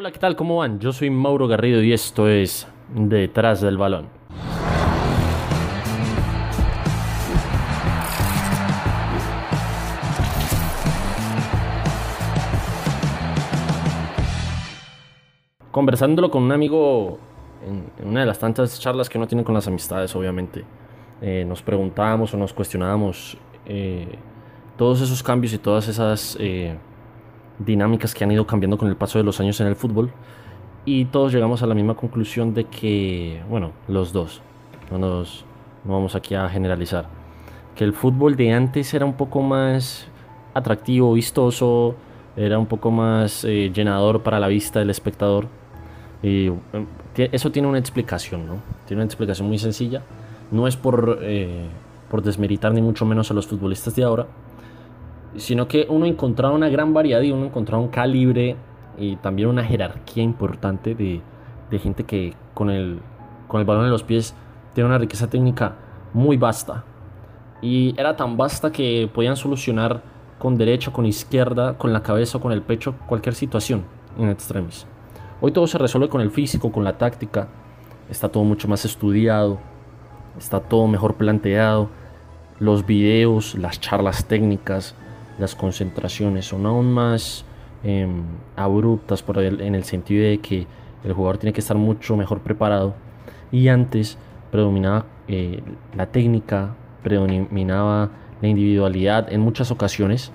Hola, ¿qué tal? ¿Cómo van? Yo soy Mauro Garrido y esto es Detrás del Balón. Conversándolo con un amigo en, una de las tantas charlas que uno tiene con las amistades, obviamente, eh, nos preguntábamos o nos cuestionábamos eh, todos esos cambios y todas esas eh, dinámicas que han ido cambiando con el paso de los años en el fútbol. Y todos llegamos a la misma conclusión de que, bueno, los dos, no, nos, no vamos aquí a generalizar, que el fútbol de antes era un poco más atractivo, vistoso, era un poco más llenador para la vista del espectador. Y em, eso tiene una explicación, ¿no? Tiene una explicación muy sencilla. No es por, eh, por desmeritar ni mucho menos a los futbolistas de ahora, sino que uno encontraba una gran variedad y uno encontraba un calibre y también una jerarquía importante de, de gente que con el, con el balón en los pies tiene una riqueza técnica muy vasta. Y era tan vasta que podían solucionar con derecha, con izquierda, con la cabeza o con el pecho cualquier situación en extremis. Hoy todo se resuelve con el físico, con la táctica. Está todo mucho más estudiado. Está todo mejor planteado. Los videos, las charlas técnicas, las concentraciones son aún más em, abruptas por en el sentido de que el jugador tiene que estar mucho mejor preparado. Y antes predominaba eh, la técnica, predominaba la individualidad en muchas ocasiones.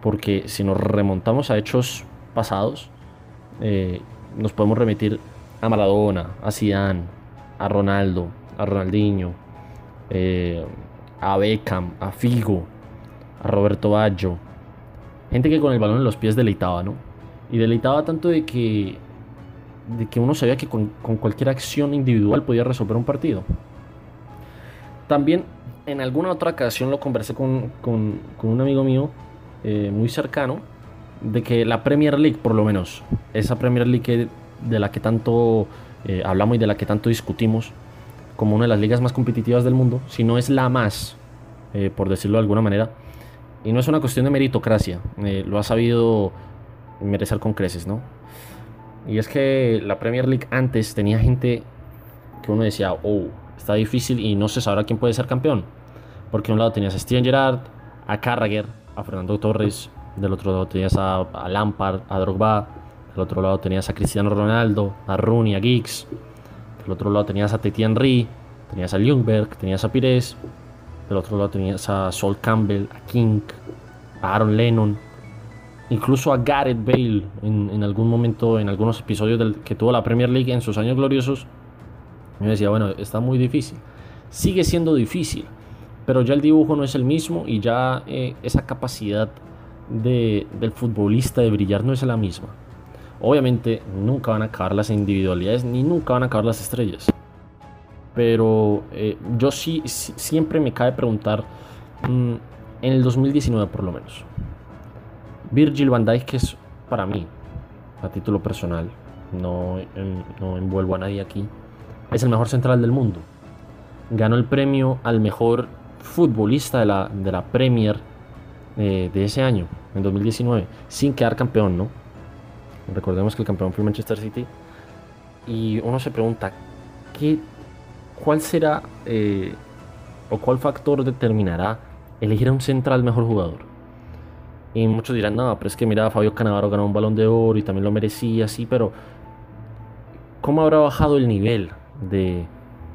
Porque si nos remontamos a hechos pasados, eh, nos podemos remitir a Maradona, a Zidane, a Ronaldo, a Ronaldinho, eh, a Beckham, a Figo, a Roberto Baggio. Gente que con el balón en los pies deleitaba, ¿no? Y deleitaba tanto de que, de que uno sabía que con, cualquier acción individual podía resolver un partido. También en alguna otra ocasión lo conversé con, un amigo mío eh, muy cercano de que la Premier League, por lo menos, esa Premier League de la que tanto eh, hablamos y de la que tanto discutimos, como una de las ligas más competitivas del mundo, si no es la más, eh, por decirlo de alguna manera, y no es una cuestión de meritocracia, eh, lo ha sabido merecer con creces, ¿no? Y es que la Premier League antes tenía gente que uno decía, oh, está difícil y no se sabrá quién puede ser campeón. Porque a un lado tenías a Steven Gerrard, a Carragher, a Fernando Torres, del otro lado tenías a, Lampard, a Drogba, del otro lado tenías a Cristiano Ronaldo, a Rooney, a Giggs, del otro lado tenías a Teti Henry, tenías a Ljungberg, tenías a Pires, del otro lado tenías a Sol Campbell, a King, a Aaron Lennon, incluso a Gareth Bale en, algún momento, en algunos episodios del, que tuvo la Premier League en sus años gloriosos. Me decía, bueno, está muy difícil. Sigue siendo difícil, pero ya el dibujo no es el mismo y ya eh, esa capacidad del futbolista de brillar no es la misma. Obviamente nunca van a acabar las individualidades ni nunca van a acabar las estrellas. Pero eh, yo sí, siempre me cabe preguntar, mm, en el 2019 por lo menos, Virgil van Dijk, que es para mí, a título personal, no, no envuelvo a nadie aquí, es el mejor central del mundo. Ganó el premio al mejor futbolista de la, de la Premier eh, de ese año en 2019, sin quedar campeón, ¿no? Recordemos que el campeón fue Manchester City. Y uno se pregunta, ¿qué, ¿cuál será eh, o cuál factor determinará elegir a un central mejor jugador? Y muchos dirán, no, pero es que mira, Fabio Canavaro ganó un balón de oro y también lo merecía, sí, pero ¿cómo habrá bajado el nivel de,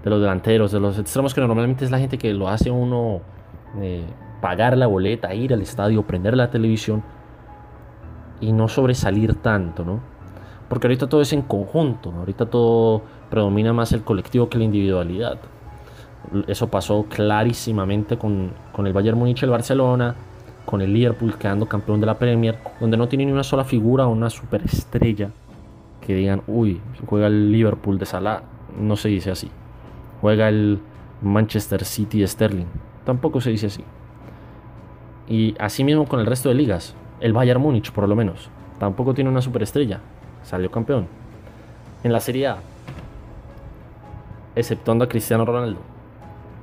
los delanteros, de los extremos, que normalmente es la gente que lo hace uno eh, pagar la boleta, ir al estadio, prender la televisión y no sobresalir tanto, ¿no? Porque ahorita todo es en conjunto, ahorita todo predomina más el colectivo que la individualidad. Eso pasó clarísimamente con, con el Bayern Múnich el Barcelona, con el Liverpool quedando campeón de la Premier, donde no tiene ni una sola figura o una superestrella que digan, uy, juega el Liverpool de Salah, no se dice así. Juega el Manchester City de Sterling, tampoco se dice así. Y así mismo con el resto de ligas. El Bayern Múnich, por lo menos. Tampoco tiene una superestrella. Salió campeón. En la Serie A, exceptuando a Cristiano Ronaldo.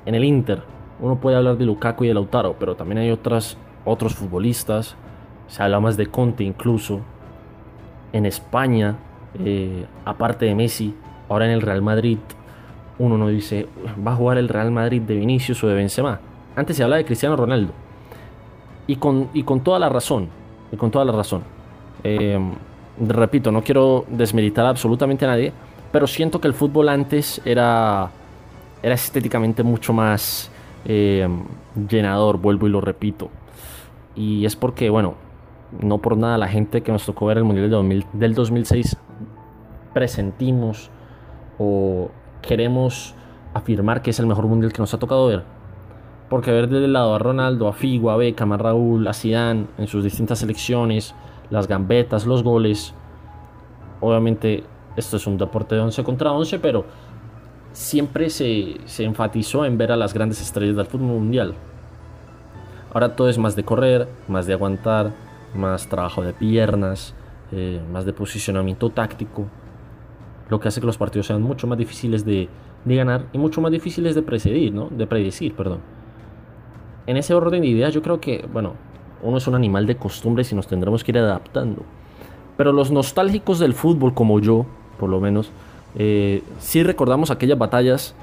En el Inter, uno puede hablar de Lukaku y de Lautaro, pero también hay otras, otros futbolistas. Se habla más de Conte incluso. En España, eh, aparte de Messi, ahora en el Real Madrid, uno no dice, va a jugar el Real Madrid de Vinicius o de Benzema. Antes se habla de Cristiano Ronaldo. Y con, y con toda la razón, y con toda la razón. Eh, repito, no quiero desmeritar absolutamente a nadie, pero siento que el fútbol antes era, era estéticamente mucho más eh, llenador, vuelvo y lo repito. Y es porque, bueno, no por nada la gente que nos tocó ver el Mundial del 2006 presentimos o queremos afirmar que es el mejor Mundial que nos ha tocado ver. Porque ver del lado a Ronaldo, a Figo, a Beckham, a Raúl, a Zidane en sus distintas selecciones, las gambetas, los goles. Obviamente esto es un deporte de 11 contra 11, pero siempre se, se enfatizó en ver a las grandes estrellas del fútbol mundial. Ahora todo es más de correr, más de aguantar, más trabajo de piernas, eh, más de posicionamiento táctico, lo que hace que los partidos sean mucho más difíciles de, de ganar y mucho más difíciles de predecir, ¿no? De predecir, perdón. En ese orden de ideas yo creo que, bueno, uno es un animal de costumbres y nos tendremos que ir adaptando. Pero los nostálgicos del fútbol, como yo, por lo menos, eh, sí recordamos aquellas batallas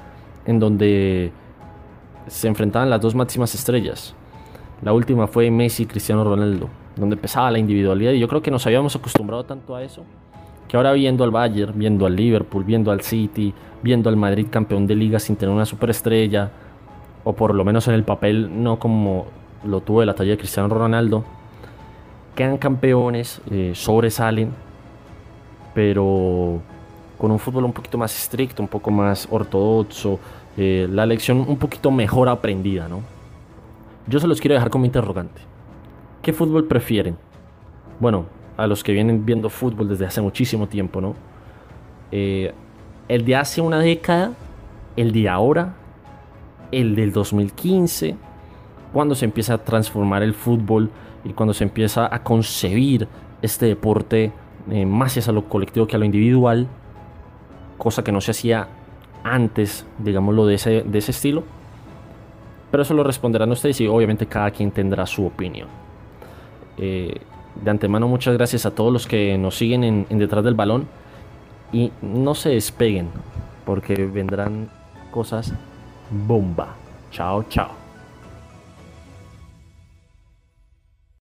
en donde se enfrentaban las dos máximas estrellas. La última fue Messi y Cristiano Ronaldo, donde empezaba la individualidad y yo creo que nos habíamos acostumbrado tanto a eso que ahora viendo al Bayern, viendo al Liverpool, viendo al City, viendo al Madrid campeón de liga sin tener una superestrella, o por lo menos en el papel no como lo tuvo de la talla de Cristiano Ronaldo, quedan campeones, eh, sobresalen, pero con un fútbol un poquito más estricto, un poco más ortodoxo, eh, la lección un poquito mejor aprendida, ¿no? Yo se los quiero dejar como interrogante. ¿Qué fútbol prefieren? Bueno, a los que vienen viendo fútbol desde hace muchísimo tiempo, ¿no? Eh, el de hace una década, el de ahora, el del 2015, cuando se empieza a transformar el fútbol y cuando se empieza a concebir este deporte eh, más hacia lo colectivo que a lo individual, cosa que no se hacía antes, digámoslo, de ese, de ese estilo. Pero eso lo responderán ustedes y obviamente cada quien tendrá su opinión. Eh, de antemano muchas gracias a todos los que nos siguen en detrás del balón y no se despeguen porque vendrán cosas bomba. Chao, chao.